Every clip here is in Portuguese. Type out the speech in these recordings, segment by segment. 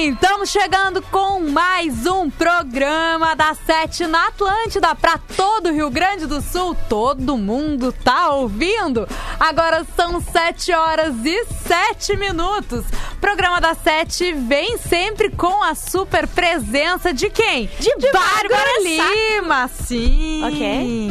Sim, estamos chegando com mais um programa da Sete na Atlântida para todo o Rio Grande do Sul. Todo mundo tá ouvindo? Agora são sete horas e sete minutos. Programa da Sete vem sempre com a super presença de quem? De, de Bárbara, Bárbara Lima, sim. Ok.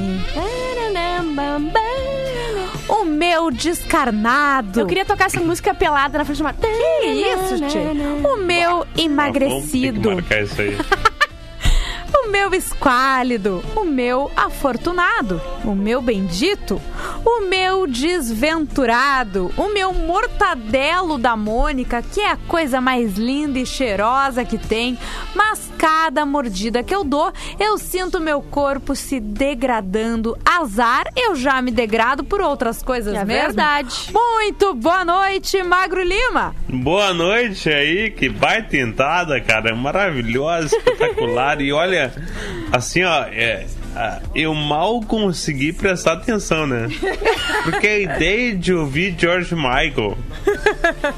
O meu descarnado. Eu queria tocar essa música pelada na frente de uma. Que isso, Tchê? O meu emagrecido. Ah, vamos ter que marcar isso aí. o meu esquálido, o meu afortunado, o meu bendito, o meu desventurado, o meu mortadelo da Mônica, que é a coisa mais linda e cheirosa que tem, mas cada mordida que eu dou, eu sinto meu corpo se degradando. Azar, eu já me degrado por outras coisas é mesmo. verdade. Muito boa noite, Magro Lima. Boa noite aí, que baita entrada, cara, maravilhosa, espetacular. e olha, assim, ó, é, eu mal consegui prestar atenção, né? Porque a ideia de ouvir George Michael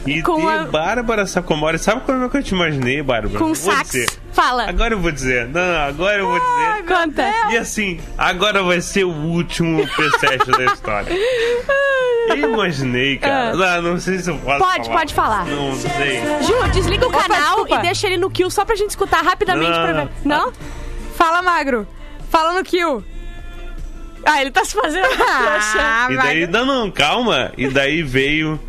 e Com ter a- Bárbara Sacomori, sabe como é que eu te imaginei, Bárbara? Com sax. dizer. Fala. Agora eu vou dizer. Não, não, agora eu vou dizer. Conta. E assim, agora vai ser o último PSET da história. Eu imaginei, cara. Não, não sei se eu posso Pode, falar. pode falar. Não sei. Ju, desliga o Opa, canal desculpa. e deixa ele no kill só pra gente escutar rapidamente Não. pra ver. Não? Fala, Magro. Fala no kill. Ah, ele tá se fazendo. Ah, E daí, não, não, calma. E daí veio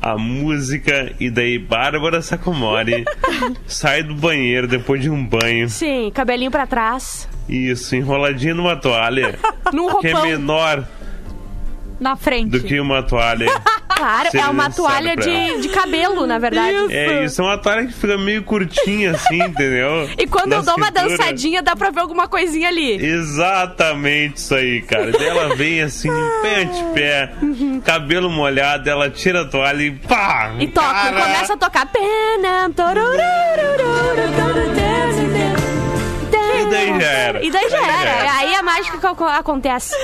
a música, e daí Bárbara Sacomori sai do banheiro depois de um banho. Sim, cabelinho pra trás. Isso, enroladinha numa toalha. Num que é roupão. menor Na frente. do que uma toalha. Claro, é uma toalha de, de cabelo, na verdade. É isso, é uma toalha que fica meio curtinha assim, entendeu? E quando Na eu dou uma cintura. dançadinha, dá pra ver alguma coisinha ali. Exatamente isso aí, cara. Daí ela vem assim, pé de pé, cabelo molhado, ela tira a toalha e pá! E toca, cara, começa a tocar. Pena, daí já era. E daí já era. Aí a mágica que ac- acontece.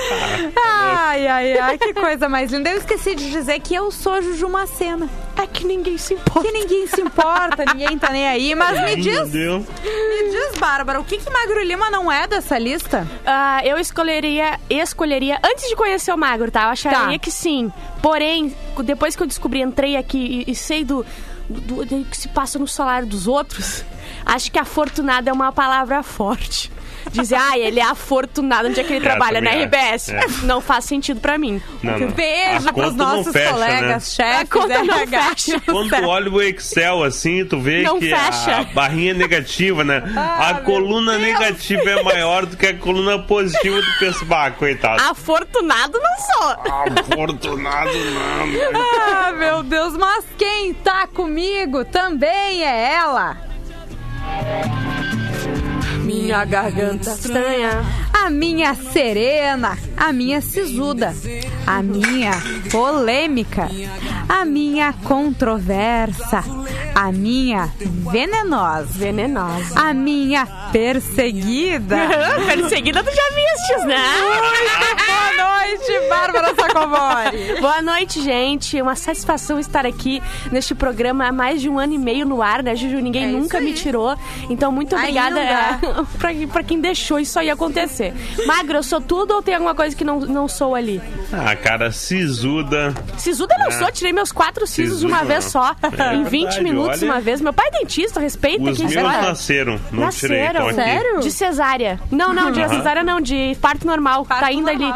Ai, ai, ai, que coisa mais linda. Eu esqueci de dizer que eu sou Juju Macena. É que ninguém se importa. Que ninguém se importa, ninguém tá nem aí. Mas me diz, me diz, Bárbara, o que que Magro Lima não é dessa lista? Ah, eu escolheria, escolheria, antes de conhecer o Magro, tá? Eu acharia Tá. que sim. Porém, depois que eu descobri, entrei aqui e, e sei do, do, do que se passa no salário dos outros, acho que afortunado é uma palavra forte. Dizer, ah, ele é afortunado onde é que ele É, trabalha, na RBS. É. Não faz sentido pra mim. Não, não. Beijo A pros nossos fecha, colegas, né? chefes, A conta não RH. fecha. Quando tu olha o Excel assim, tu vê Não que fecha. a barrinha é negativa, né? a meu coluna Deus. negativa é maior do que a coluna positiva. Tu pensa, bah, coitado. Afortunado não sou. Afortunado não. né? Ah, meu Deus, mas quem tá comigo também é ela. Minha garganta estranha. A minha serena, a minha sisuda, a minha polêmica, a minha controversa, a minha venenosa, Venenosa. a minha perseguida. Perseguida tu já vistes, né? Boa noite, Bárbara Sacomori. Boa noite, gente. Uma satisfação estar aqui neste programa há mais de um ano e meio no ar, né, Juju? Ninguém É nunca me tirou. Então, muito obrigada é, pra quem deixou isso aí acontecer. Magro, eu sou tudo ou tem alguma coisa que não, não sou ali? Ah, cara, sisuda. Sisuda não É. sou, tirei meus quatro sisos de uma Sisuda vez não. só. É em 20 verdade, minutos olha. uma vez. Meu pai é dentista, respeita Os quem meus nasceram. Não tirei. Nasceram? Então aqui. Sério? De cesárea. Não, não, de Aham. cesárea não, de parto normal. tá ainda ali.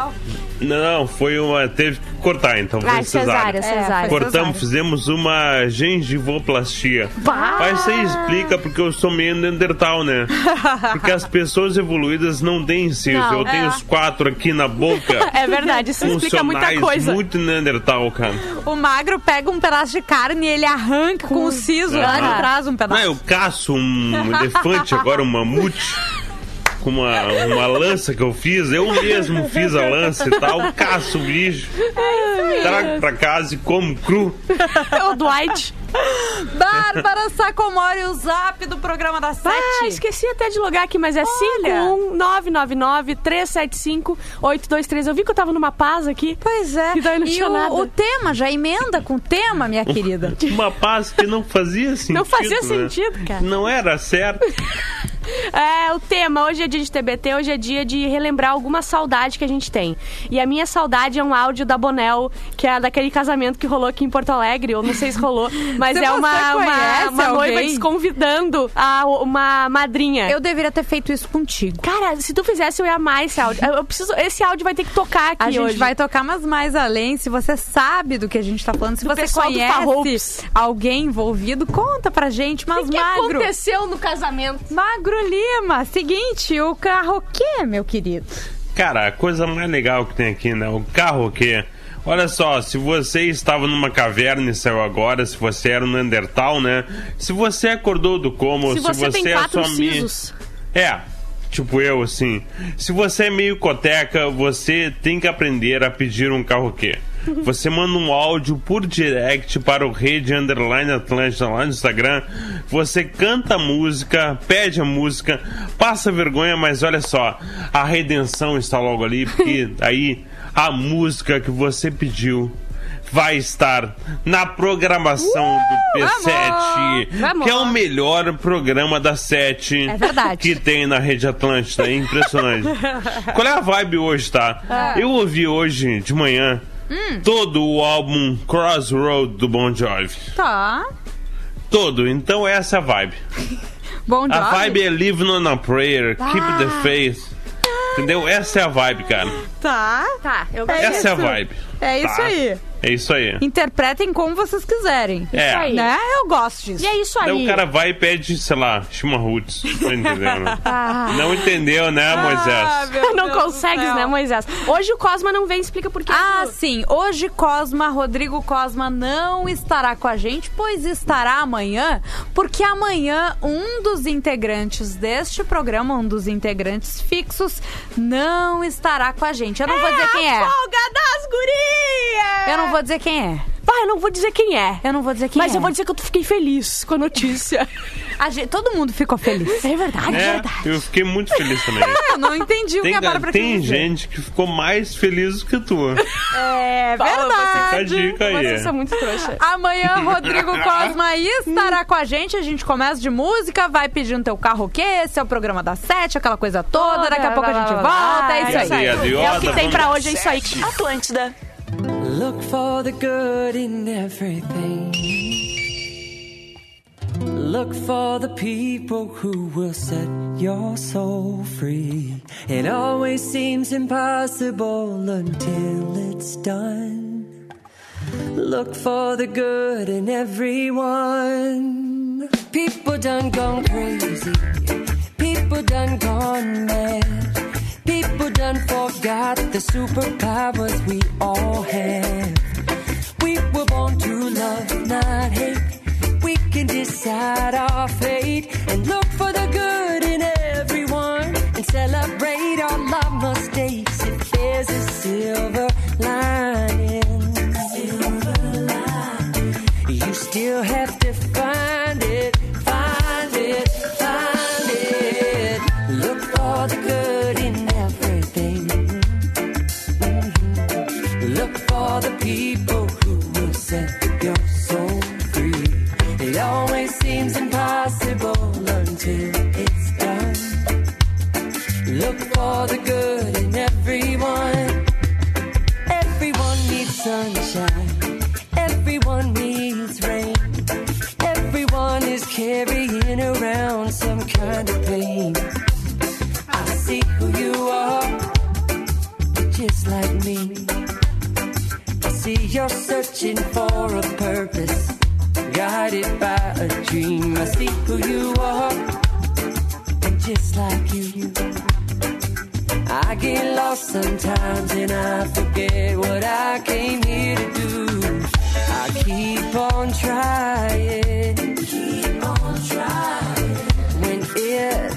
Não, foi uma. Teve cortar, então Ah, cesárea, cesárea. cesárea. foi Cortamos, fizemos uma gengivoplastia. Bah! Mas isso aí explica porque eu sou meio Neandertal, né? Porque as pessoas evoluídas não têm. Não, eu tenho é. os quatro aqui na boca. É verdade, isso explica muita coisa. muito Neandertal, cara. O magro pega um pedaço de carne e ele arranca com o siso lá de trás um Não, pedaço. eu caço um elefante, agora um mamute. com uma, uma lança que eu fiz, eu mesmo fiz a lança e tal, caço o bicho, trago pra casa e como cru. É o Dwight. Bárbara Sacomori, o zap do programa da Sete. Ah, esqueci até de logar aqui, mas é Olha. 51999-375-823. Eu vi que eu tava numa paz aqui. Pois é. E daí não e tinha o, nada. o tema, já emenda com o tema, minha querida. Uma paz que não fazia sentido. Não fazia né? sentido, cara. Não era certo. É, o tema, hoje é dia de TBT, hoje é dia de relembrar alguma saudade que a gente tem. E a minha saudade é um áudio da Bonel, que é daquele casamento que rolou aqui em Porto Alegre, ou não sei se rolou, mas Se é uma, uma, uma noiva desconvidando a, uma madrinha. Eu deveria ter feito isso contigo. Cara, se tu fizesse, eu ia amar esse áudio. Eu preciso, esse áudio vai ter que tocar aqui A gente hoje. vai tocar, mas mais além, se você sabe do que a gente tá falando, se Do você conhece alguém envolvido, conta pra gente. Mas O que magro, aconteceu no casamento? Magro Lima, seguinte, o carroquê, meu querido. Cara, a coisa mais legal que tem aqui, né? O carro que. Olha só, se você estava numa caverna e saiu agora, se você era um Neandertal, né? Se você acordou do coma, Se você tem é quatro sua. É, tipo eu, assim. Se você é meio coteca, você tem que aprender a pedir um carroquê. Você manda um áudio por direct para o Rede Underline Atlântida lá no Instagram. Você canta a música, pede a música, passa vergonha, mas olha só, a redenção está logo ali, porque aí a música que você pediu vai estar na programação do P7, Vamos! que é o melhor programa da Sete É verdade. que tem na Rede Atlântida. É impressionante. Qual é a vibe hoje, tá? Eu ouvi hoje de manhã todo o álbum Crossroad do Bon Jovi. Tá. Todo. Então essa é a vibe. Bom A job. vibe é Living on a Prayer, Keep the Faith. Entendeu? Essa é a vibe, cara. Tá. Tá, eu É Essa é a isso. vibe. É isso Tá? aí. É isso aí. Interpretem como vocês quiserem. É. aí. Né? Eu gosto disso. E é isso aí. Daí o cara vai e pede, sei lá, Shima Roots. Não entendeu, né? Não entendeu, né, Ah, Moisés? meu não Deus consegues, né, Moisés? Hoje o Cosma não vem, explica por quê. Ah, sim. Hoje Cosma, Rodrigo Cosma não estará com a gente, pois estará amanhã, porque amanhã um dos integrantes deste programa, um dos integrantes fixos, não estará com a gente. Eu não vou dizer quem é. A folga das gurias! Eu não vou dizer quem é. Pai, eu não vou dizer quem é. Eu não vou dizer quem Mas é. eu vou dizer que eu fiquei feliz com a notícia. A gente- todo mundo ficou feliz. É verdade, é, É, verdade. eu fiquei muito feliz também. Eu não entendi o Tem, que a Bárbara tem gente que ficou mais feliz do que tu. É Fala, verdade. Fica a dica aí. Vocês são muito trouxa. Amanhã, Rodrigo Cosma estará com a gente. A gente começa de música, vai pedindo teu carro o quê? Esse é o programa da sete, aquela coisa toda. Daqui a pouco a gente volta. É isso aí. É o que tem pra hoje, é isso aí. Atlântida. Look for the good in everything. Look for the people who will set your soul free. It always seems impossible until it's done. Look for the good in everyone. People done gone crazy. People done gone mad. People done forgot the superpowers we all have. We were born to love, not hate. We can decide our fate and look for the good in everyone and celebrate our mistakes if there's a silver lining. Silver lining. You still have to find I see you're searching for a purpose, guided by a dream. I see who you are, and just like you. I get lost sometimes and I forget what I came here to do. I keep on trying, keep on trying. When it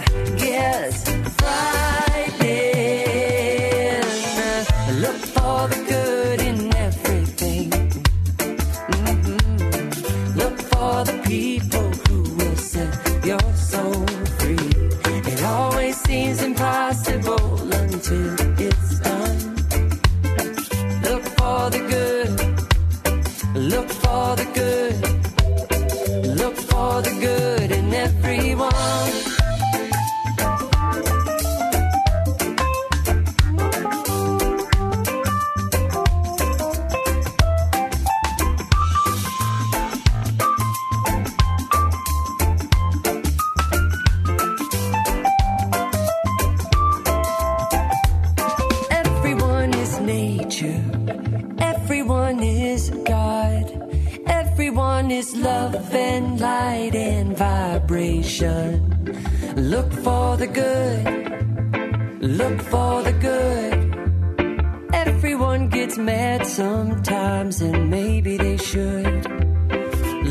Everyone gets mad sometimes, and maybe they should.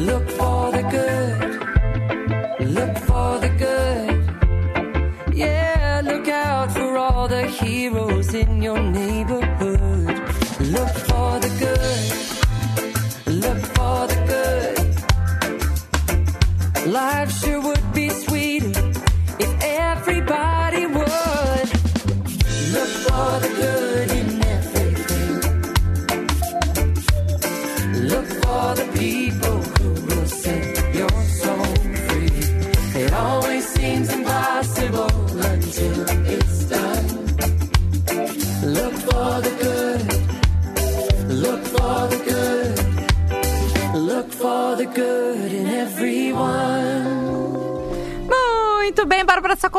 Look for the good. Look for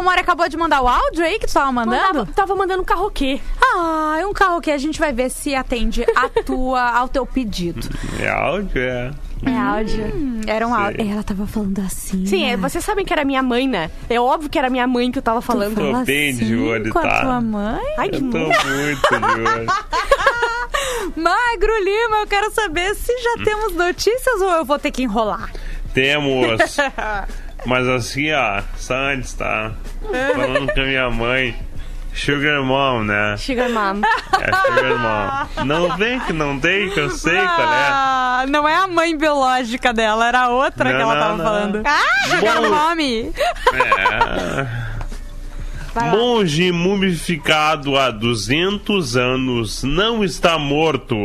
Sacomori acabou de mandar o áudio aí que tu tava mandando? Mandava, tava mandando um carroquê. Ah, é um carro que a gente vai ver se atende a tua, ao teu pedido. É áudio, é. É áudio. Hum, era um áudio. Ela tava falando assim. Sim, é, né? vocês sabem que era minha mãe, né? É óbvio que era minha mãe que eu tava falando. Tô Fala bem de assim olho, com a tá? tua mãe? Ai, que Eu tô mu- muito de olho. Magro Lima, eu quero saber se já temos notícias ou eu vou ter que enrolar. Temos. Mas assim, ó, só antes, tá? Falando com a minha mãe. Sugar Mom, né? Sugar Mom. É Sugar Mom. Não vem que não tem, que eu sei qual é. Ah, não é a mãe biológica dela, era a outra Não, que ela não, tava não. falando. Ah, Sugar Bom. Mommy. É. Monge mumificado há 200 anos não está morto.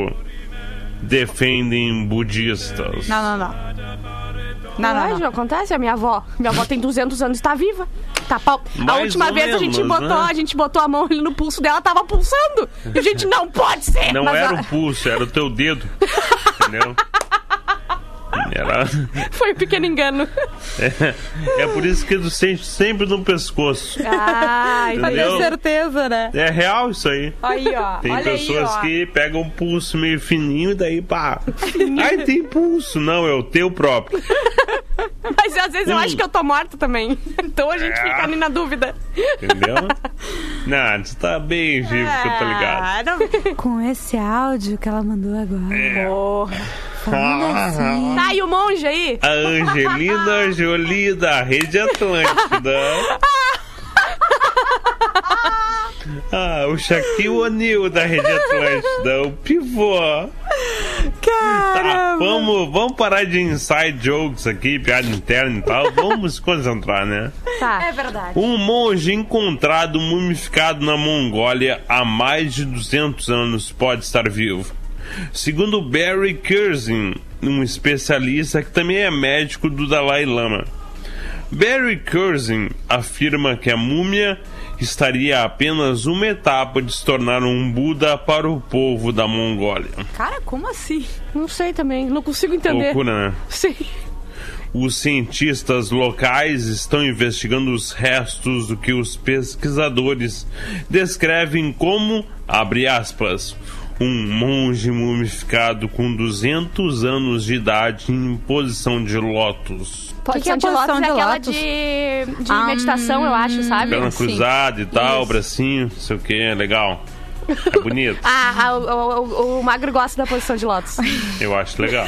Defendem budistas. Não, não, não. Não, não, Não, não. acontece, a minha avó. Minha avó tem 200 anos e tá viva. Tá pau... A Mais última vez a gente menos, botou, né? a gente botou a mão ali no pulso dela, tava pulsando. E a gente não pode ser. Não Mas era o pulso, era o teu dedo. Entendeu? Era... Foi um pequeno engano. É, é por isso que tu sente sempre no pescoço. Ah, Pra ter Entendeu? certeza, né? É real isso aí. Aí, ó. Tem olha pessoas aí, ó. que pegam um pulso meio fininho e daí pá. Ai, tem pulso. Não, é o teu próprio. Mas às vezes eu Hum. acho que eu tô morta também. Então a gente É. fica ali na dúvida. Entendeu? Não, tu tá bem vivo que eu tô ligado. Ah, não- Com esse áudio que ela mandou agora. É. Porra. Falando assim. Tá, e o monge aí? A Angelina Jolie da Rede Atlântida. Ah, o Shaquille O'Neal da Rede Atlântida, o pivô. Tá, Caramba. vamos, vamos parar de inside jokes aqui, piada interna e tal. Vamos se concentrar, né? Tá. É verdade. Um monge encontrado mumificado na Mongólia há mais de 200 anos pode estar vivo. Segundo Barry Curzon, um especialista que também é médico do Dalai Lama. Barry Curzon afirma que a múmia estaria apenas uma etapa de se tornar um Buda para o povo da Mongólia. Cara, como assim? Não sei também, não consigo entender. Loucura, né? Sim. Os cientistas locais estão investigando os restos do que os pesquisadores descrevem como, abre aspas, um monge mumificado com 200 anos de idade em posição de lótus. Que que é Posição de posição lótus de é aquela lótus? de, de Ah, meditação, eu acho, sabe? Perna cruzada e tal, Isso. bracinho, não sei o que, é legal. É bonito, Ah, ah, o, o- o- magro gosta da posição de lótus. eu acho legal.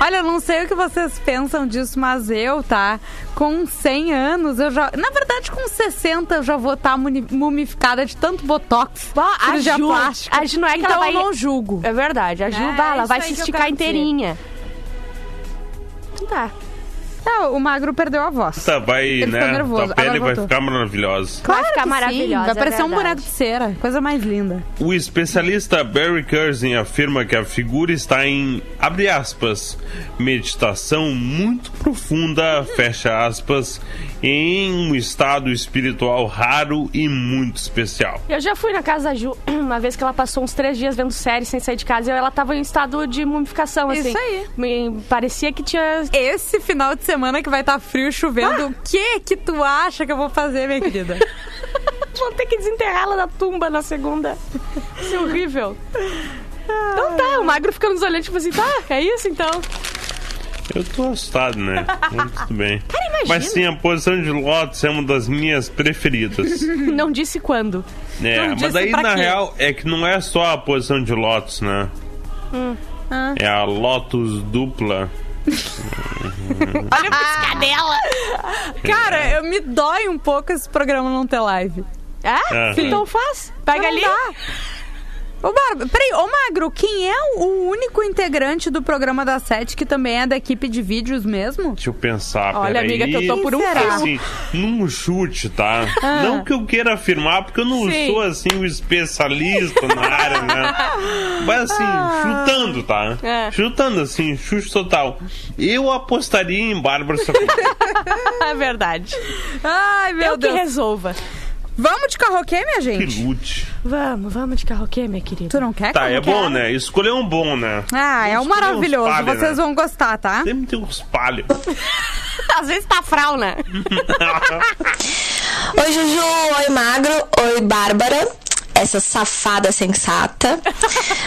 Olha, eu não sei o que vocês pensam disso, mas eu, tá? Com 100 anos, eu já. Na verdade, com 60, eu já vou estar mumificada de tanto botox. Bom, a Ju- plástica. a Ju não é que então ela vai- eu não julgo. É verdade, a Ju, É, vai, ela vai aí se esticar inteirinha. Então tá. Não, o magro perdeu a voz. Tá, vai, Ele ficou né? nervoso, Tua pele agora vai voltou. ficar maravilhosa. Claro ficar que sim, maravilhosa, Vai é parecer um verdade. boneco de cera. Coisa mais linda. O especialista Barry Curzon afirma que a figura está em, abre aspas, meditação muito profunda, fecha aspas, em um estado espiritual raro e muito especial. Eu já fui na casa da Ju uma vez que ela passou uns três dias vendo série sem sair de casa e ela tava em estado de mumificação, assim. Isso aí. Me parecia que tinha. Esse final de semana que vai estar frio e chovendo, o que que tu acha que eu vou fazer, minha querida? Vão ter que desenterrá-la da tumba na segunda. Isso é horrível. Então tá, o magro fica nos olhando, tipo assim, tá, é isso então. Eu tô assustado, né? Mas tudo bem. imagina. Mas sim, a posição de Lotus é uma das minhas preferidas. Não disse quando. É, Não mas pra na quê? real é que não é só a posição de Lotus, né? Hum. Ah. É a Lotus dupla. Olha a piscadela. Cara, eu me dói um pouco esse programa não ter live. Ah, Aham. então faz. Pega Não ali. dá. Ô, Bárbara, peraí, ô Magro, quem é o único integrante do programa da Sete que também é da equipe de vídeos mesmo? Deixa eu pensar. Olha, peraí. amiga, que eu tô por um será? Assim, num chute, tá? Não que eu queira afirmar, porque eu não Ah. Sim. sou assim um especialista na área, né? Mas assim, chutando, tá? É. Chutando assim, chute total. Eu apostaria em Bárbara Sacomani. É verdade. Ai, meu eu que Deus. resolva. Vamos de carroquê, minha gente? que lute. Vamos, vamos de carroquê, minha querida. Tu não quer Tá, é bom, né? Escolher um bom, né? Ah, é um Vamos escolher uns maravilhoso. palha, Vocês né? vão gostar, tá? Sempre tem uns palhos. Às vezes tá frau, né? Oi, Juju. Oi, Magro. Oi, Bárbara. Essa safada sensata.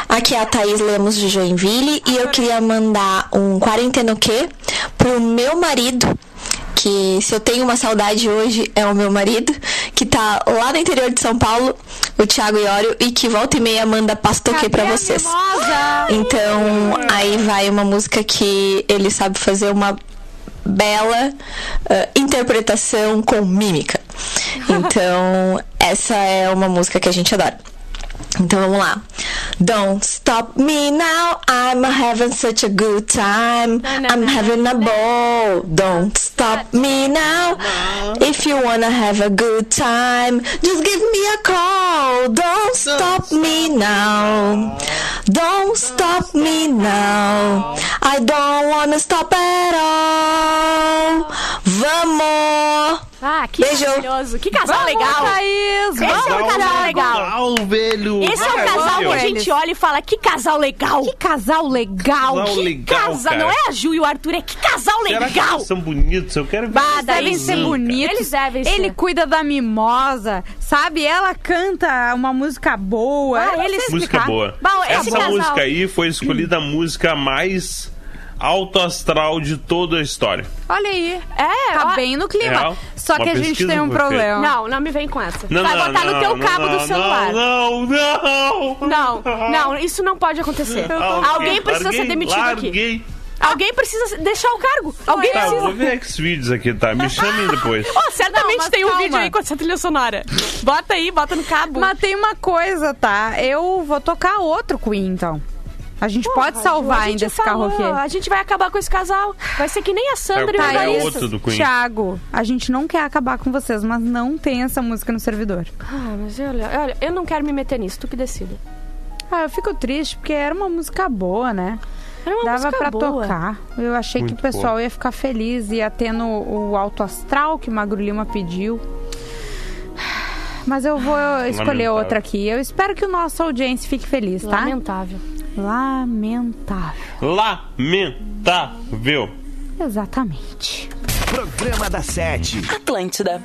Aqui é a Thaís Lemos de Joinville e eu queria mandar um quarentena o quê pro meu marido, que se eu tenho uma saudade hoje é o meu marido, que tá lá no interior de São Paulo, o Thiago Iório, e que volta e meia manda pastoquê pra vocês. Então, aí vai uma música que ele sabe fazer uma bela eh, interpretação com mímica. Então, essa é uma música que a gente adora. Então vamos lá. Don't stop me now, I'm having such a good time. I'm having a ball. Don't stop me now. If you wanna have a good time, just give me a call. Don't stop me now. Don't stop me now. I don't wanna stop at all. Vamos! Ah, que Beijo. maravilhoso. Que casal Vamos, legal. Thaís! Esse é um vamos, casal Thiago. legal. Legal, velho. Esse é o Vai, casal que a gente olha e fala, que casal legal. Que casal legal! Casal Que legal, casal, não é a Ju e o Arthur, é que casal Será que legal. eles são bonitos? Eu quero ver. Bah, eles devem ser bonitos. Eles devem ser. Ele cuida da mimosa, sabe? Ela canta uma música boa. Ah, eles- Música boa. Bom, esse Essa casal- música aí foi escolhida a música mais alto astral de toda a história. Olha aí. É, Tá ó- bem no clima. Real. Só Uma que a gente tem um feita. problema. Não, não me vem com essa. Não, Vai não, botar no não, teu não, cabo não, do celular. Não, não, Não, não, isso não pode acontecer. Alguém precisa Larguei, ser demitido aqui. larguei. Alguém precisa deixar o cargo. Alguém Tá, precisa. vou ver X-Vídeos aqui, tá? Me chamem depois. Oh, certamente Não, tem um calma. vídeo aí com essa trilha sonora. Bota aí, bota no cabo. Mas tem uma coisa, tá? Eu vou tocar outro Queen, então. A gente pode salvar a gente ainda esse falou, carro aqui. A gente vai acabar com esse casal. Vai ser que nem a Sandra e o Vai, Tá, é outro do Queen. Thiago, a gente não quer acabar com vocês, mas não tem essa música no servidor. Ah, mas olha, olha, eu não quero me meter nisso, tu que decida. Ah, eu fico triste porque era uma música boa, né? Era uma Dava música pra boa. tocar. Eu achei que Muito o pessoal boa. ia ficar feliz, ia ter no o alto astral que Magro Lima pediu. Mas eu vou escolher Lamentável. outra aqui. Eu espero que o nosso audiência fique feliz, tá? Lamentável. Lamentável. Lamentável. Exatamente. Programa da Sete. Atlântida.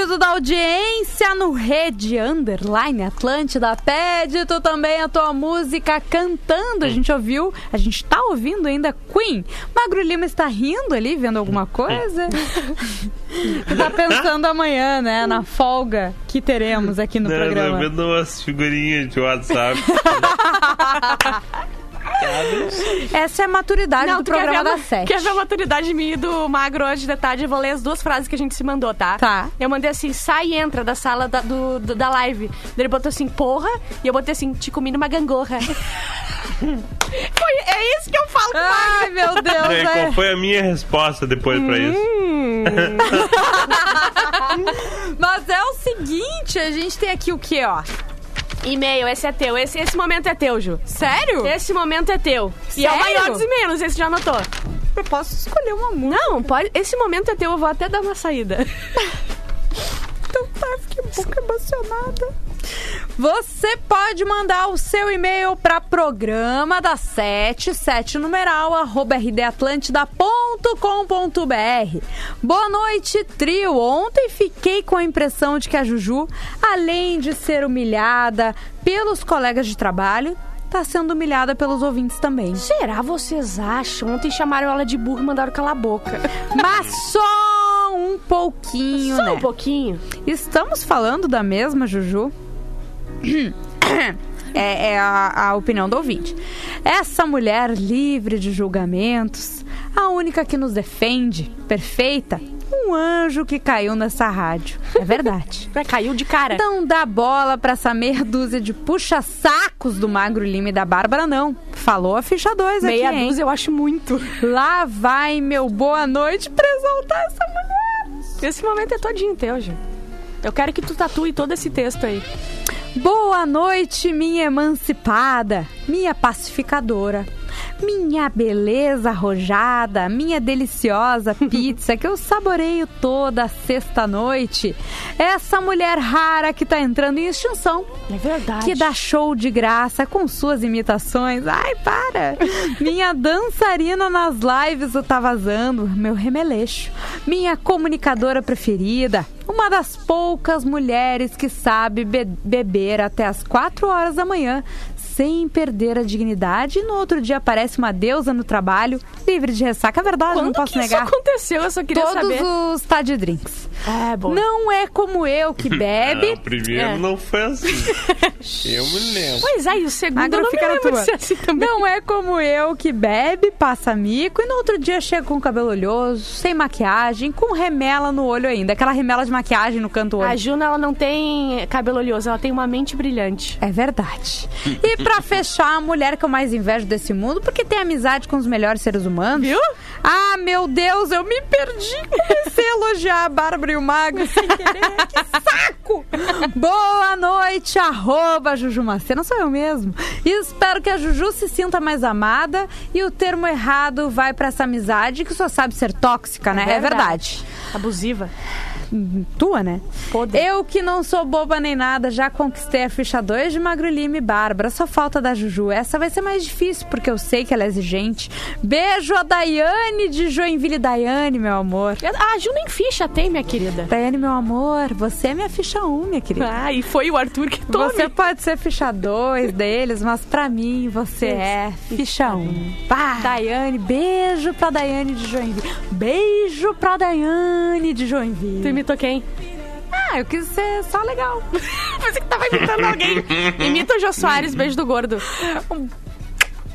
Pedido da audiência no Rede Underline Atlântida. Pede tu também a tua música cantando. A gente ouviu, a gente tá ouvindo ainda Queen. Magro Lima está rindo ali, vendo alguma coisa? tu tá pensando amanhã, né? Na folga que teremos aqui no Não, programa. vendo umas figurinhas de WhatsApp. Essa é a maturidade do tu quer programa da Sete. Quer ver a maturidade minha e do Magro hoje de tarde? Eu vou ler as duas frases que a gente se mandou, tá? Tá. Eu mandei assim, sai e entra da sala da, do, do- da live. Daí Ele botou assim, porra. E eu botei assim, te comi numa gangorra. Foi, é isso que eu falo com o Magro. Ai, meu Deus, aí, é. qual foi a minha resposta depois pra isso? Mas é o seguinte, a gente tem aqui o quê, ó? E-mail, esse é teu. Esse, esse momento é teu, Ju. Sério? Esse momento é teu. E é o Sério? maior dos e-mails, não sei se já anotou. Eu posso escolher uma música. Não, pode. Esse momento é teu, eu vou até dar uma saída. Então tá, fiquei um pouco emocionada. Você pode mandar o seu e-mail para programa da 77 numeral arroba rdatlântida.com.br. Boa noite, trio. Ontem fiquei com a impressão de que a Juju, além de ser humilhada pelos colegas de trabalho, tá sendo humilhada pelos ouvintes também. Será vocês acham? Ontem chamaram ela de burro e mandaram calar a boca. Mas só um pouquinho, Só né? um pouquinho. Estamos falando da mesma Juju? É, é a, a opinião do ouvinte. Essa mulher livre de julgamentos, a única que nos defende, perfeita, um anjo que caiu nessa rádio. É verdade. Caiu de cara. Não dá bola pra essa meia dúzia de puxa-sacos do Magro Lima e da Bárbara, não. Falou a ficha 2 aqui, Meia dúzia eu acho muito. Lá vai meu boa noite pra exaltar essa mulher. Esse momento é todinho teu, Ju. Eu quero que tu tatue todo esse texto aí. Boa noite, minha emancipada, minha pacificadora, minha beleza arrojada, minha deliciosa pizza que eu saboreio toda sexta-noite. Essa mulher rara que tá entrando em extinção, É verdade. que dá show de graça com suas imitações. Ai, para! Minha dançarina nas lives do Tá Vazando, meu remeleixo. Minha comunicadora preferida. Uma das poucas mulheres que sabe be- beber até as 4 horas da manhã sem perder a dignidade e no outro dia aparece uma deusa no trabalho, livre de ressaca. É verdade, Quando não posso que negar. isso aconteceu? Eu só queria Todos saber. os Tade Drinks. É, bom. Não é como eu que bebe. Ah, o primeiro É. não foi assim. eu me lembro. Pois é, e o segundo eu não fica me lembro tua. de ser assim também. Não é como eu que bebe, passa mico e no outro dia chega com o cabelo oleoso, sem maquiagem, com remela no olho ainda. Aquela remela de maquiagem no canto do olho. A Juna, ela não tem cabelo oleoso, ela tem uma mente brilhante. É verdade. E pra fechar, a mulher que eu mais invejo desse mundo, porque tem amizade com os melhores seres humanos. Viu? Ah, meu Deus, eu me perdi. Comecei a elogiar a Bárbara e o Magro sem querer. Que saco! Boa noite, arroba Juju Macena, sou eu mesmo. E espero que a Juju se sinta mais amada e o termo errado vai pra essa amizade que só sabe ser tóxica, né? É verdade. Abusiva. Tua, né? Podre. Eu que não sou boba nem nada, já conquistei a ficha 2 de Magro Lima e Bárbara. Só falta da Juju. Essa vai ser mais difícil, porque eu sei que ela é exigente. Beijo a Daiane de Joinville. Daiane, meu amor. A Ju nem ficha tem, minha querida. Daiane, meu amor, você é minha ficha 1, minha querida. Ah, e foi o Arthur que tome. Você pode ser ficha 2 deles, mas pra mim você é ficha 1. Daiane, beijo pra Daiane de Joinville. Beijo pra Daiane de Joinville. Imitou quem? Ah, eu quis ser só legal. Pensei que tava imitando alguém. Imita o Jô Soares, beijo do gordo.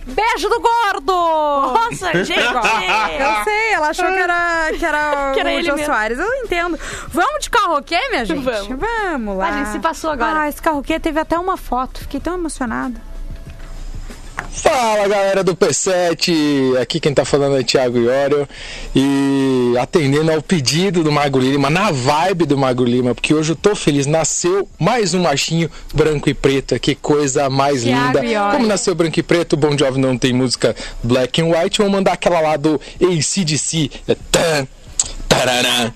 Beijo do gordo! Nossa, gente! Eu sei, ela achou que era, que era, Que era o ele Jô mesmo. Soares. Eu entendo. Vamos de karaokê, minha gente? Vamos. Vamos lá. A gente se passou agora. Ah, esse karaokê teve até uma foto. Fiquei tão emocionada. Fala galera do P7, aqui quem tá falando é Thiago Iório e atendendo ao pedido do Magro Lima, na vibe do Magro Lima, porque hoje eu tô feliz, nasceu mais um machinho branco e preto, que coisa mais Thiago linda. Iório. Como nasceu branco e preto, o Bon Jovi não tem música black and white, vou mandar aquela lá do ACDC, é tan, tarará.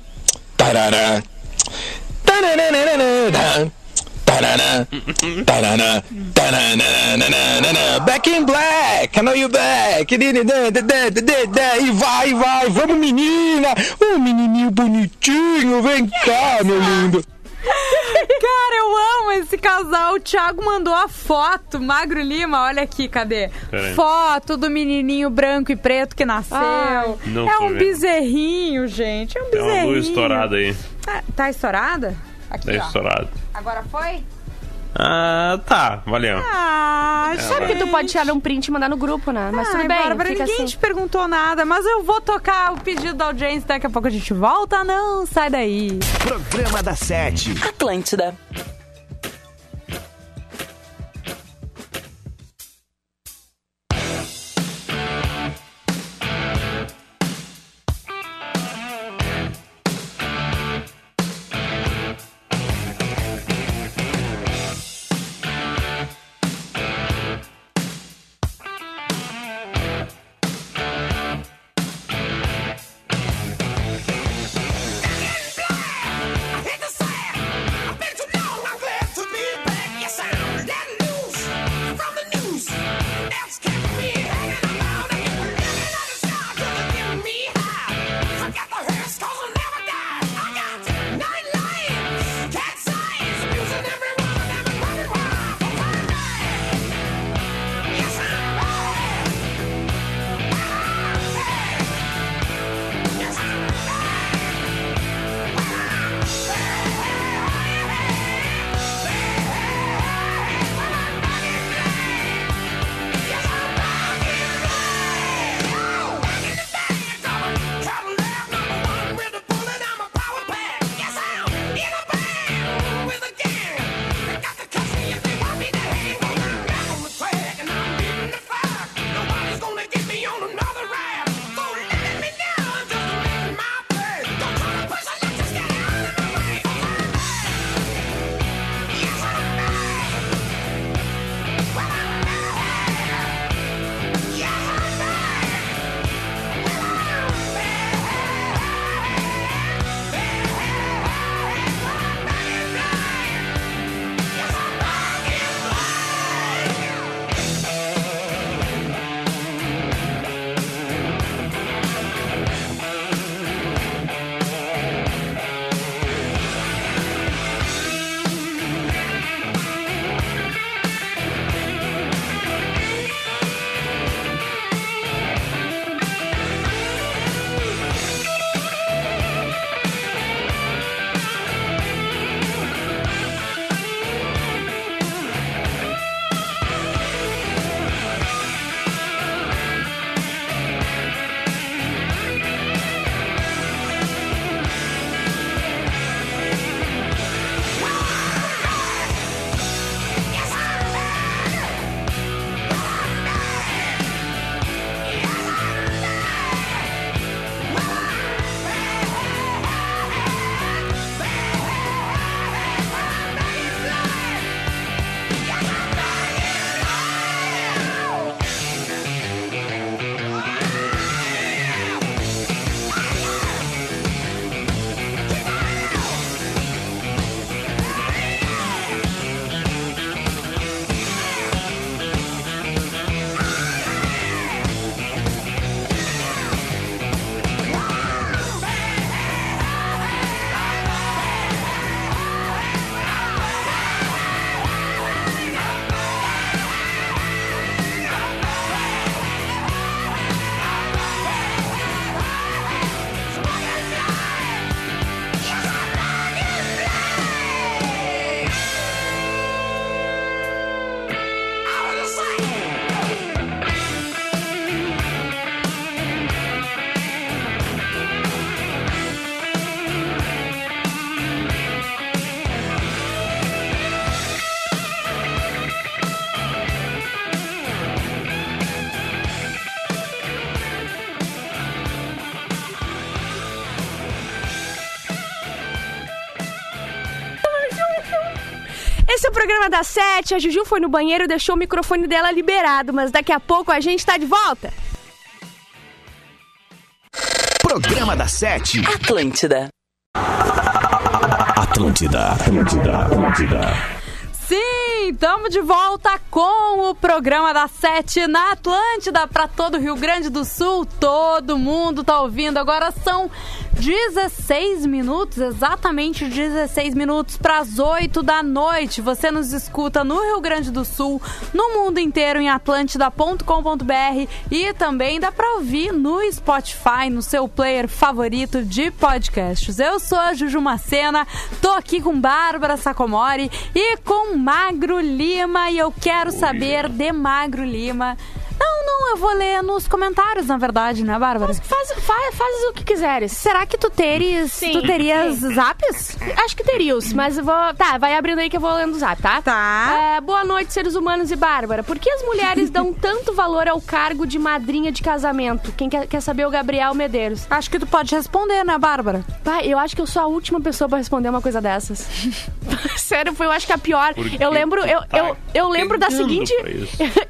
Back in black, I know you back. E vai, vai, vamos menina. Ô menininho bonitinho, vem cá, meu lindo. Cara, eu amo esse casal. O Thiago mandou a foto. Magro Lima, olha aqui, cadê? Peraí. Foto do menininho branco e preto que nasceu. Ai, é um vendo. bezerrinho, gente. É um Tem bezerrinho. uma luz estourada aí. Tá, tá estourada? Aqui, Tá ó. estourado. Agora foi? Ah, tá. Valeu. Ah, Sabe que tu pode tirar um print e mandar no grupo, né? Mas tudo Ai, bem, Bárbara, fica ninguém assim. te perguntou nada, mas eu vou tocar o pedido da audiência. Daqui a pouco a gente volta. Não, sai daí. Programa da Sete. Atlântida. O programa da Sete. A Juju foi no banheiro e deixou o microfone dela liberado, mas daqui a pouco a gente tá de volta. Programa da Sete. Atlântida. Atlântida. Atlântida. Atlântida. Estamos de volta com o programa da Sete na Atlântida para todo o Rio Grande do Sul. Todo mundo tá ouvindo. Agora são 16 minutos, exatamente 16 minutos para as 8 da noite. Você nos escuta no Rio Grande do Sul, no mundo inteiro em atlântida.com.br e também dá para ouvir no Spotify, no seu player favorito de podcasts. Eu sou a Juju Macena, tô aqui com Bárbara Sacomori e com Magro Lima e eu quero saber de Magro Lima. Não, eu vou ler nos comentários, na verdade, né, Bárbara? Faz, faz, faz o que quiseres. Será que tu teres, Sim. tu terias zaps? Acho que terias, mas eu vou. Tá, vai abrindo aí que eu vou lendo o zap, tá? Tá. É, boa noite, seres humanos e Bárbara. Por que as mulheres dão tanto valor ao cargo de madrinha de casamento? Quem quer, quer saber é o Gabriel Medeiros. Acho que tu pode responder, né, Bárbara? Pai, eu acho que eu sou a última pessoa pra responder uma coisa dessas. Sério, foi, eu acho que a pior. Eu lembro, eu, tá eu, eu lembro da seguinte.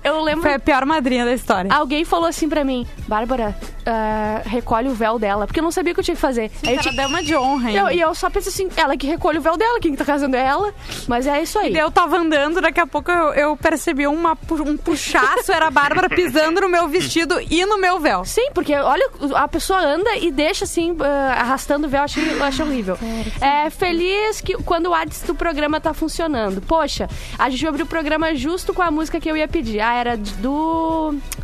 eu lembro. Foi a pior madrinha da história. Alguém falou assim pra mim, Bárbara, ah, recolhe o véu dela, porque eu não sabia o que eu tinha que fazer. Aí eu dama de honra, hein? eu- e eu só pensei assim, ela que recolhe o véu dela, quem tá casando é ela. Mas é isso aí. Eu tava andando, daqui a pouco eu, eu percebi uma, um puxaço, era a Bárbara pisando no meu vestido e no meu véu. Sim, porque olha, a pessoa anda e deixa assim, ah, arrastando o véu, eu achei, eu achei horrível. É feliz que quando o WhatsApp do programa tá funcionando. Poxa, a gente abriu o programa justo com a música que eu ia pedir. Ah, era do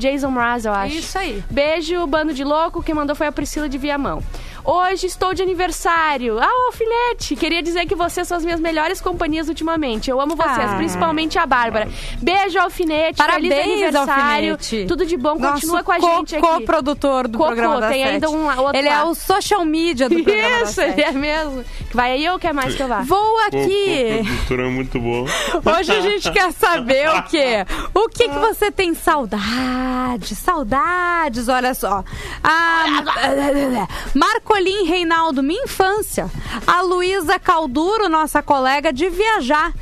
Jason Mraz, eu acho. Isso aí. Beijo, bando de louco. Quem mandou foi a Priscila de Viamão. Hoje estou de aniversário. Ah, alfinete! Queria dizer que vocês são as minhas melhores companhias ultimamente. Eu amo vocês, Ah. principalmente a Bárbara. Beijo, alfinete. Feliz Parabéns, aniversário. Alfinete. Tudo de bom. Continua Nosso com a co- gente aqui. Co-produtor do Cocô, programa da tem Sete. ainda um outro Ele é o social media do programa da Isso, ele é mesmo. Vai aí ou quer mais que eu vá? Vou aqui. pô, produtora é muito boa. Hoje a gente quer saber o quê? O que, que você tem saudade? Saudades, olha só. A Marcolim Reinaldo, minha infância. A Luísa Calduro, nossa colega, de viajar.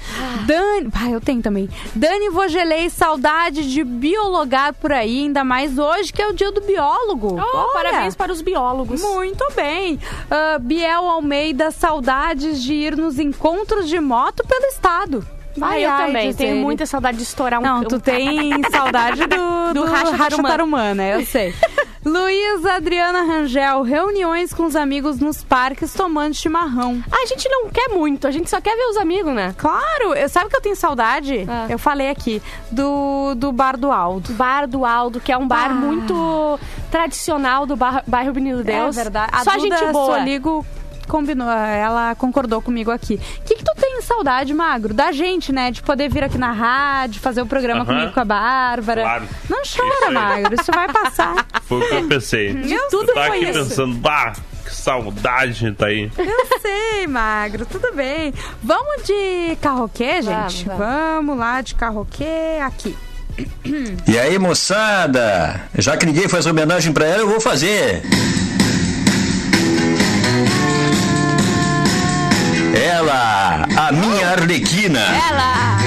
Dani. Ah, eu tenho também. Dani Vogelei, saudade de biologar por aí, ainda mais hoje que é o dia do biólogo. Oh, parabéns para os biólogos. Muito bem. Ah, Biel Almeida, saudades de ir nos encontros de moto pelo estado. Ah, Ai, eu também. Tenho ele. muita saudade de estourar um... Não, tu um- tem saudade do, do, Do Racha né? Eu sei. Luísa Adriana Rangel, reuniões com os amigos nos parques tomando chimarrão. A gente não quer muito, a gente só quer ver os amigos, né? Claro, eu, sabe que eu tenho saudade? Ah. Eu falei aqui, do, do bar do Aldo. Bar do Aldo, que é um bar Ah. muito tradicional do bar- bairro Menino Deus. É verdade. A Só Duda gente boa. Soligo combinou, ela concordou comigo aqui. O que, que tu tem saudade, Magro? Da gente, né? De poder vir aqui na rádio, fazer o programa comigo com a Bárbara. Claro. Não Isso chora, aí. Magro. Isso vai passar. Foi o que eu pensei. Meu, Eu tudo tava foi aqui isso. pensando, bah, que saudade tá aí. Eu sei, Magro. Tudo bem. Vamos de carroquê, gente? Vamos, Vamos lá de carroquê aqui. E aí, moçada? Já que ninguém faz homenagem pra ela, eu vou fazer. Arlequina. Ela!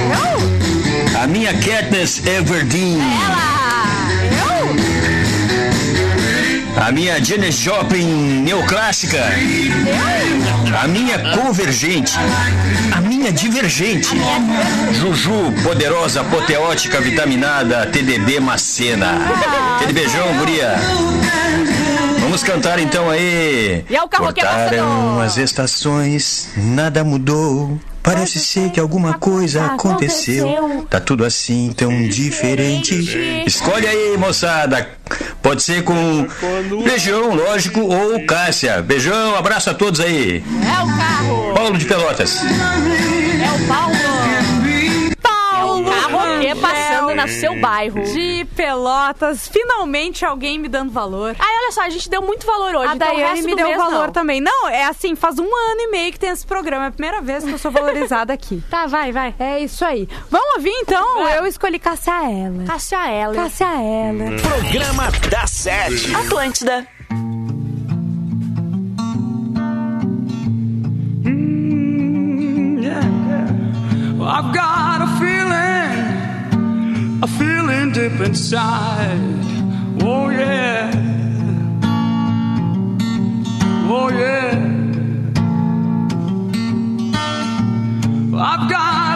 Eu? A minha Katniss Everdeen. A minha Janis Joplin neoclássica. A minha convergente. A minha divergente. Juju, poderosa, apoteótica, vitaminada, TDB Macena. Aquele beijão, guria. Vamos cantar então aí. E é o carroquê Cortaram passando. as estações, nada mudou. Parece ser que alguma coisa aconteceu. Tá tudo assim tão diferente. Escolhe aí, moçada. Pode ser com Beijão, lógico, ou Cássia. Beijão, abraço a todos aí. É o carro. Paulo de Pelotas. É o Paulo. Paulo! Carroquê passando seu bairro. De Pelotas. Finalmente alguém me dando valor. Ai, olha só, a gente deu muito valor hoje. A então o Daiane resto me deu mês, valor não. também. Não, é assim, faz um ano e meio que tem esse programa. É a primeira vez que eu sou valorizada aqui. Tá, vai, vai. É isso aí. Vamos ouvir então? Eu escolhi Cássia Ela. Cássia Eller. Cássia Ela. Programa da Sete. Atlântida. Well, I've got feeling deep inside. Oh yeah, oh yeah. I've got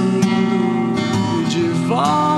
Indo de volta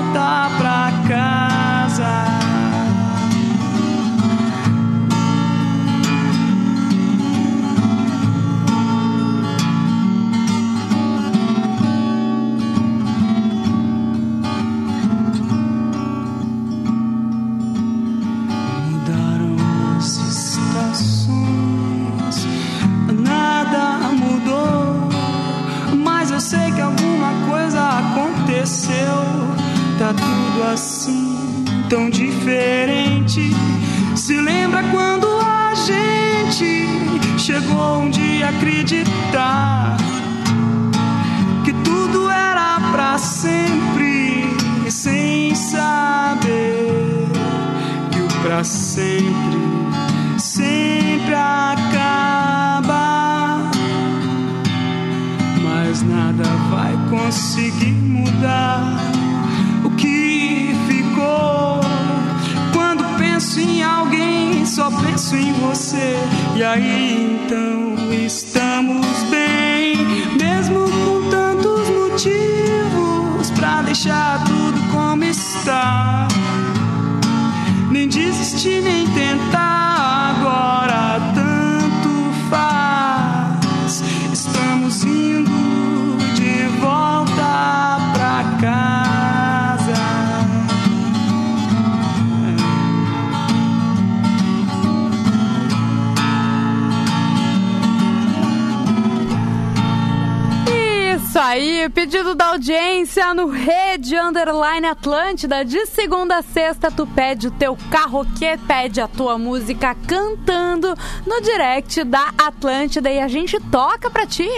aí, pedido da audiência no Rede Underline Atlântida. De segunda a sexta, tu pede o teu karaokê, pede a tua música cantando no direct da Atlântida e a gente toca pra ti.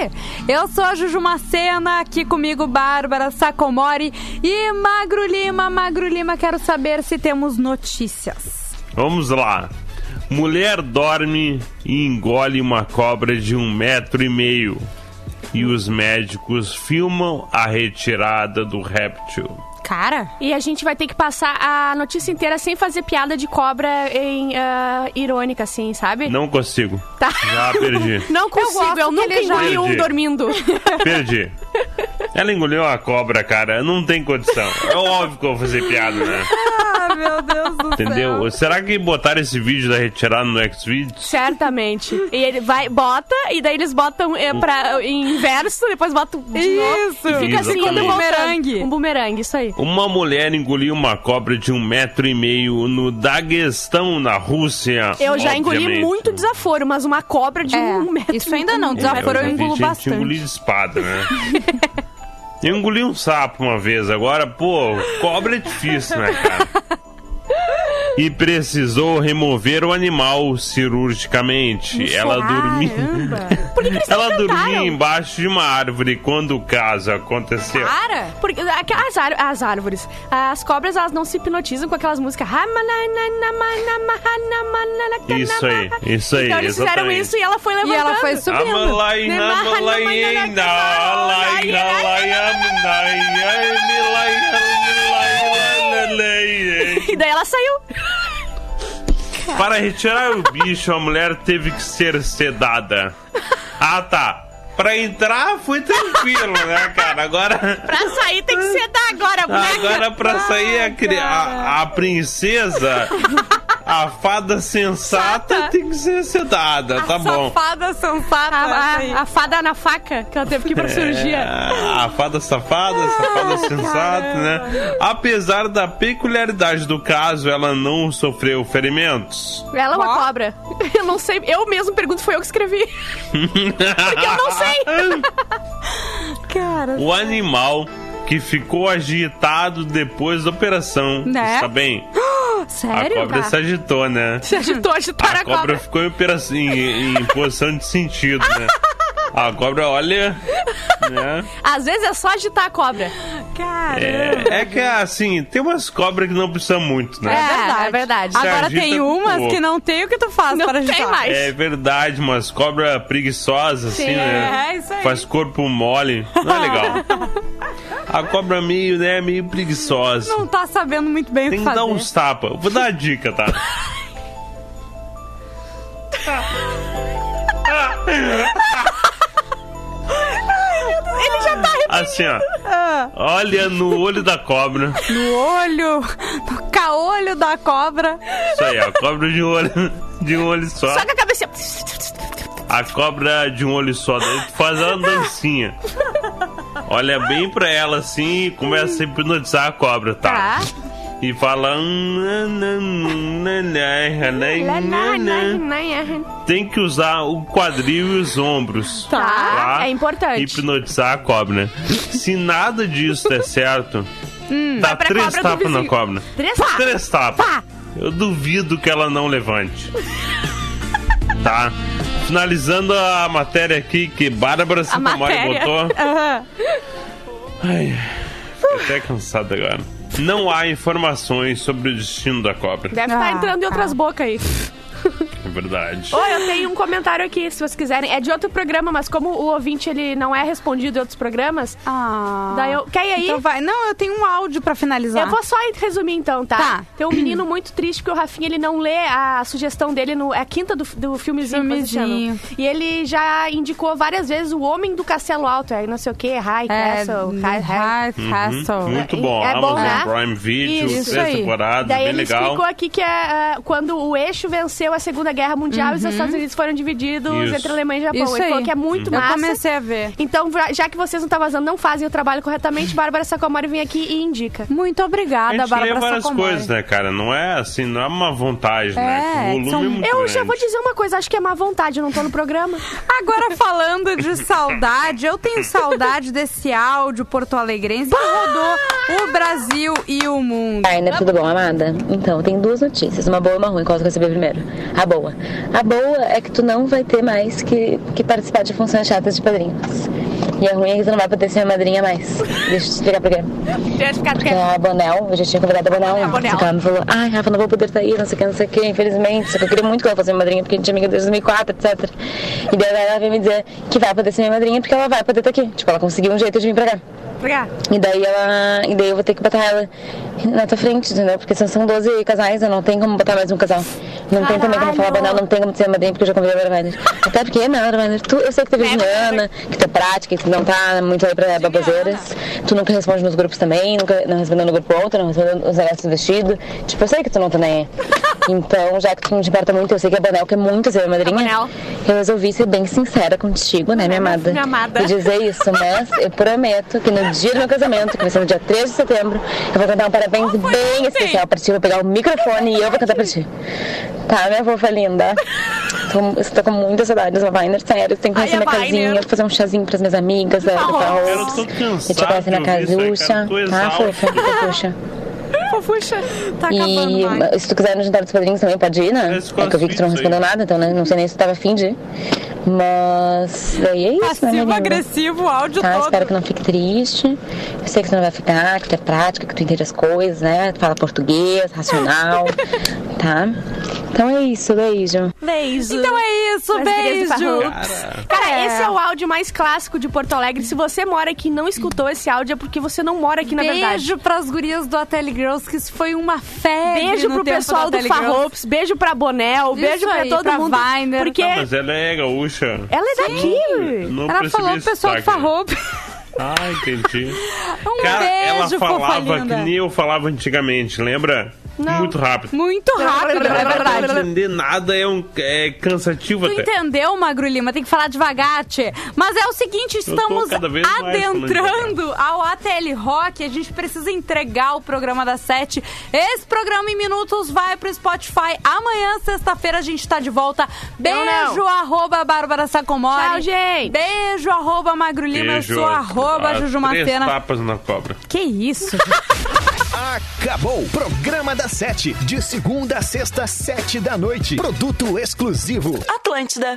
Eu sou a Juju Macena, aqui comigo Bárbara Sacomori e Magro Lima. Magro Lima, quero saber se temos notícias. Vamos lá. Mulher dorme e engole uma cobra de um metro e meio. E os médicos filmam a retirada do réptil. Cara, E a gente vai ter que passar a notícia inteira sem fazer piada de cobra em ah, irônica, assim, sabe? Não consigo. Tá. Já perdi. Não consigo, eu, que nunca engoli um dormindo. Perdi. Ela engoliu a cobra, cara. Não tem condição. É óbvio que eu vou fazer piada, né? ah, meu Deus do Entendeu? Será que botaram esse vídeo da retirada no Xvideos? Certamente. E ele vai, bota, e daí eles botam é, pra, em inverso, depois botam de novo. Isso. E fica assim, Exatamente. Um voltando. bumerangue. Um bumerangue, isso aí. Uma mulher engoliu uma cobra de um metro e meio no Daguestão, na Rússia. Eu já engoli obviamente. muito desaforo, mas uma cobra de É, um metro. isso ainda não, um desaforo É, eu já vi engulo gente bastante. engolir espada, né? Eu engoli um sapo uma vez, agora, pô, cobra é difícil, né, cara? E precisou remover o animal cirurgicamente. Ela dormia. Ela dormia embaixo de uma árvore quando o caso aconteceu. Cara, Porque ár- as árvores, as cobras, elas não se hipnotizam com aquelas músicas. Isso aí, isso aí, Então eles fizeram exatamente. isso e ela foi e levantando. ela foi subindo. E daí ela saiu. Para retirar o bicho, a mulher teve que ser sedada. Ah, tá. Pra entrar foi tranquilo, né, cara? Agora, Pra sair tem que sedar agora, boneca. agora pra sair a, a, a princesa, A fada sensata Sata. tem que ser sedada, tá bom. Safada sensata. A, a, a fada na faca, que ela teve que ir pra cirurgia. É, a fada safada, a safada sensata, né? Apesar da peculiaridade do caso, ela não sofreu ferimentos. Ela é uma Ó. cobra. Eu não sei. Eu mesmo pergunto, foi eu que escrevi. Porque eu não sei. Cara. O animal que ficou agitado depois da operação. Né? Está bem? Sério? a cobra Tá. se agitou, né? Se agitou, agitaram A a cobra cobra. ficou em, em- em posição de sentido, né? A cobra, olha, né? Às vezes é só agitar a cobra. Caramba. É, é que assim, tem umas cobras que não precisam muito, né? É verdade, é verdade. Se Agora agita tem umas pouco. que não tem o que tu faz Não para tem agitar. mais. É verdade, umas cobras preguiçosas, assim, Sim, né? é isso aí. Faz corpo mole. Não é legal. A cobra meio, né, meio preguiçosa. Não tá sabendo muito bem Tem o que que dar fazer. uns tapas. Vou dar a dica, tá? Assim, ó. Ah, Olha no olho da cobra. no olho, no caolho da cobra. Isso aí, a cobra de um olho, de um olho só. Só com a cabeça. A cobra de um olho só. Daí tu faz uma dancinha. Olha bem pra ela assim e começa a hipnotizar a cobra, tá? Tá. E fala. Tem que usar o quadril e os ombros. Tá, é importante. Hipnotizar a cobra. Se nada disso der certo, dá Vai pra três tapas na cobra. Três tapas. Três tapas. Pá. Eu duvido que ela não levante. tá? Finalizando a matéria aqui que Bárbara matéria. botou. Aham. Ai, fiquei até cansado agora. Não há informações sobre o destino da cobra. Deve estar Ah, entrando em outras bocas aí. É verdade. Oi, eu tenho um comentário aqui, se vocês quiserem. É de outro programa, mas como o ouvinte ele não é respondido em outros programas, Ah. daí eu. Quer ir aí? Então vai. Não, eu tenho um áudio pra finalizar. Eu vou só resumir então, tá? Tá. Tem um menino muito triste porque o Rafinha ele não lê a sugestão dele no. É a quinta do, do filmezinho. vocês Filmezinho. E ele já indicou várias vezes o Homem do Castelo Alto, é não sei o que, High É, Castle, High, High. Uhum, Castle. Muito bom. É bom, Amazon né? Prime Video, Isso três aí. temporadas, Daí bem ele legal. explicou aqui que é ah, quando o eixo venceu a Segunda Guerra Mundial e os Estados Unidos foram divididos Isso. entre Alemanha e Japão. Isso ele aí. falou que é muito Eu massa. comecei a ver. Então, já- já que vocês não estão vazando, não fazem o trabalho corretamente, Bárbara Sacomori vem aqui e indica. Muito A obrigada, Bárbara várias Sacomori. coisas, né, cara? Não é assim, não é uma vontade, né? É, O volume são- é muito Eu já grande. vou dizer uma coisa, acho que é má vontade, eu não tô no programa. Agora falando de saudade, eu tenho saudade desse áudio porto-alegrense que rodou o Brasil e o mundo. Ai, né? Tudo bom, amada? Então, tem duas notícias, uma boa e uma ruim. Qual você quer saber primeiro? A boa. A boa é que tu não vai ter mais que, que participar de funções chatas de padrinhos. E a ruim é que tu não vai poder ser minha madrinha mais. Deixa eu te explicar por quê. Porque a Bonel, eu já tinha convidado a Bonel. A Bonel. Ela me falou, ai, Rafa, não vou poder sair, não sei o que, não sei o que, infelizmente. Só que eu queria muito que ela fosse minha madrinha, porque a gente é amiga desde 2004, etc. E daí ela veio me dizer que vai poder ser minha madrinha, porque ela vai poder estar aqui. Tipo, ela conseguiu um jeito de vir pra cá. E daí ela. E daí eu vou ter que botar ela na tua frente, entendeu? Porque são, são 12 casais, eu não tenho como botar mais um casal. Não tem também como falar banal, não tem como ser madrinha, porque eu já convidei a Lara Até porque, não, Lara tu, eu sei que tu é virginiana, que tu é prática, que tu não tá muito aí pra baboseiras. Tu nunca responde nos grupos também, nunca não respondeu no grupo outro, não respondeu os negócios do vestido. Tipo, eu sei que tu não tá nem aí. Então, já que tu não te importa muito, eu sei que a Banel quer muito ser minha madrinha. Banel. Eu resolvi ser bem sincera contigo, né, minha amada? Minha amada. E dizer isso, mas eu prometo que no dia do meu casamento, que vai ser no dia 3 de setembro, eu vou cantar um parabéns bem especial pra ti. Eu vou pegar o microfone e eu vou cantar pra ti. Tá, minha fofa linda? Tô, eu tô com muita saudade dessa Weiner, sério. Tem que conhecer minha Weiner. casinha, fazer um chazinho pras minhas amigas, é, favor. pra Eu Rose. tô cansado A gente vai conhecer de minha ouvir isso, casucha, tá, fofa? Fofuxa. Fofuxa. Tá acabando E mais. se tu quiser no jantar dos padrinhos também pode ir, né? É que eu vi que tu não respondeu aí. nada, então né? não sei nem se tu tava afim de ir. Mas daí é isso, né, Passivo linda? agressivo, o áudio Tá, todo. espero que não fique triste. Eu sei que tu não vai ficar, que tu é prática, que tu entende as coisas, né? Tu fala português, racional, tá? Então é isso, beijo. Beijo. Então é isso, Mas beijo. farrupes. Cara, É. esse é o áudio mais clássico de Porto Alegre. Se você mora aqui e não escutou esse áudio, é porque você não mora aqui, na verdade. Beijo pras gurias do Ateli Girls, que isso foi uma febre Beijo no pro tempo pessoal do. Farropes, beijo pra Bonel, beijo pra aí, todo pra mundo. Weiner. porque Não, mas ela é gaúcha. Ela é daqui. Não Ela falou pro pessoal do. Farrope. Ah, entendi. Um Cara, ela beijo, fofa falava que nem eu falava antigamente, lembra? Não. Muito rápido. Muito rápido, é Não verdade. entender nada é, um, é cansativo Tu até. entendeu, Magro Lima? Tem que falar devagar, tchê. Mas é o seguinte, estamos adentrando ao ATL Rock. A gente precisa entregar o programa das sete. Esse programa em minutos vai pro Spotify. Amanhã, sexta-feira, a gente tá de volta. Beijo, Não, não. arroba Bárbara Sacomori. Tchau, gente. Beijo, arroba Magro Lima. Beijo, Eu sou arroba Juju Três Macena. tapas na cobra. Que isso? Acabou! Programa da Sete. De segunda a sexta, sete da noite. Produto exclusivo. Atlântida.